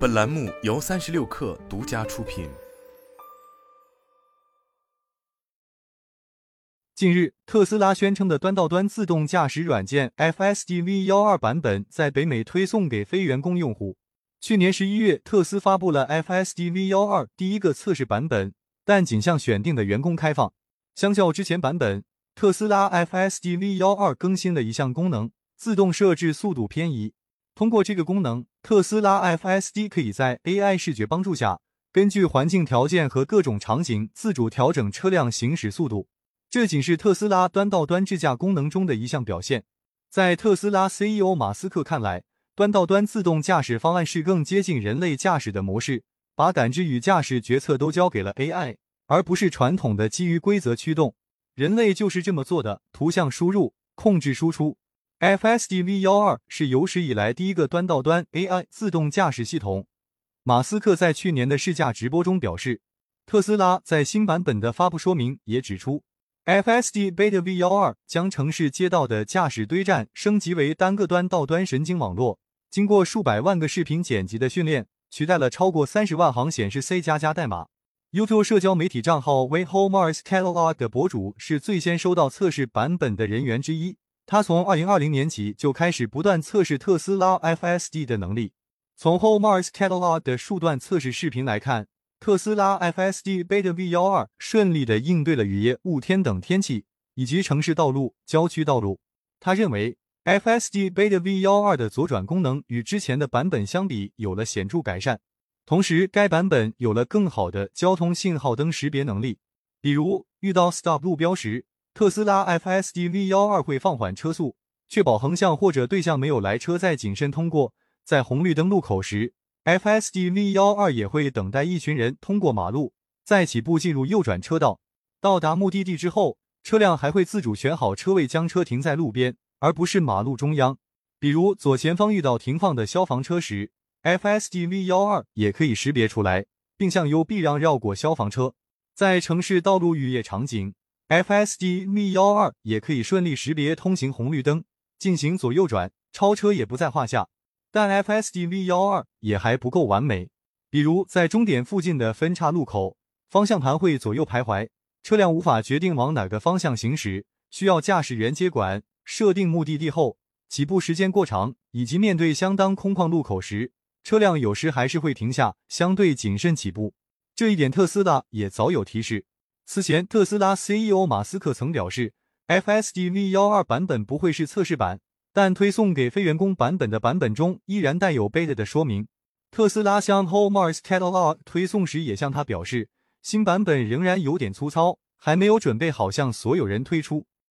本栏目由三十六氪独家出品。近日，特斯拉宣称的端到端自动驾驶软件 FSD V12 版本在北美推送给非员工用户。去年十一月，特斯发布了 FSD V12 第一个测试版本，但仅向选定的员工开放。相较之前版本，特斯拉 FSD V12 更新了一项功能：自动设置速度偏移。通过这个功能，特斯拉 FSD 可以在 AI 视觉帮助下，根据环境条件和各种场景自主调整车辆行驶速度。这仅是特斯拉端到端智驾功能中的一项表现。在特斯拉 CEO 马斯克看来，端到端自动驾驶方案是更接近人类驾驶的模式，把感知与驾驶决策都交给了 AI，而不是传统的基于规则驱动。人类就是这么做的：图像输入，控制输出。FSD V12 是有史以来第一个端到端 AI 自动驾驶系统。马斯克在去年的试驾直播中表示，特斯拉在新版本的发布说明也指出，FSD Beta V12 将城市街道的驾驶堆栈升级为单个端到端神经网络，经过数百万个视频剪辑的训练，取代了超过三十万行显示 C 加加代码。YouTube 社交媒体账号 w a h o Mars Catalog 的博主是最先收到测试版本的人员之一。他从二零二零年起就开始不断测试特斯拉 FSD 的能力。从 Whole Mars Catalog 的数段测试视频来看，特斯拉 FSD Beta V12 顺利的应对了雨夜、雾天等天气，以及城市道路、郊区道路。他认为 FSD Beta V12 的左转功能与之前的版本相比有了显著改善，同时该版本有了更好的交通信号灯识别能力，比如遇到 Stop 路标时。特斯拉 FSD V12 会放缓车速，确保横向或者对向没有来车再谨慎通过。在红绿灯路口时，FSD V12 也会等待一群人通过马路，再起步进入右转车道。到达目的地之后，车辆还会自主选好车位，将车停在路边，而不是马路中央。比如左前方遇到停放的消防车时，FSD V12 也可以识别出来，并向右避让绕过消防车。在城市道路雨夜场景。FSD V12 也可以顺利识别通行红绿灯，进行左右转，超车也不在话下。但 FSD V12 也还不够完美，比如在终点附近的分岔路口，方向盘会左右徘徊，车辆无法决定往哪个方向行驶，需要驾驶员接管。设定目的地后，起步时间过长，以及面对相当空旷路口时，车辆有时还是会停下，相对谨慎起步。这一点特斯拉也早有提示。此前，特斯拉 CEO 马斯克曾表示，FSD V 幺二版本不会是测试版，但推送给非员工版本的版本中依然带有 beta 的说明。特斯拉向 Whole Mars Catalog 推送时也向他表示，新版本仍然有点粗糙，还没有准备好向所有人推出。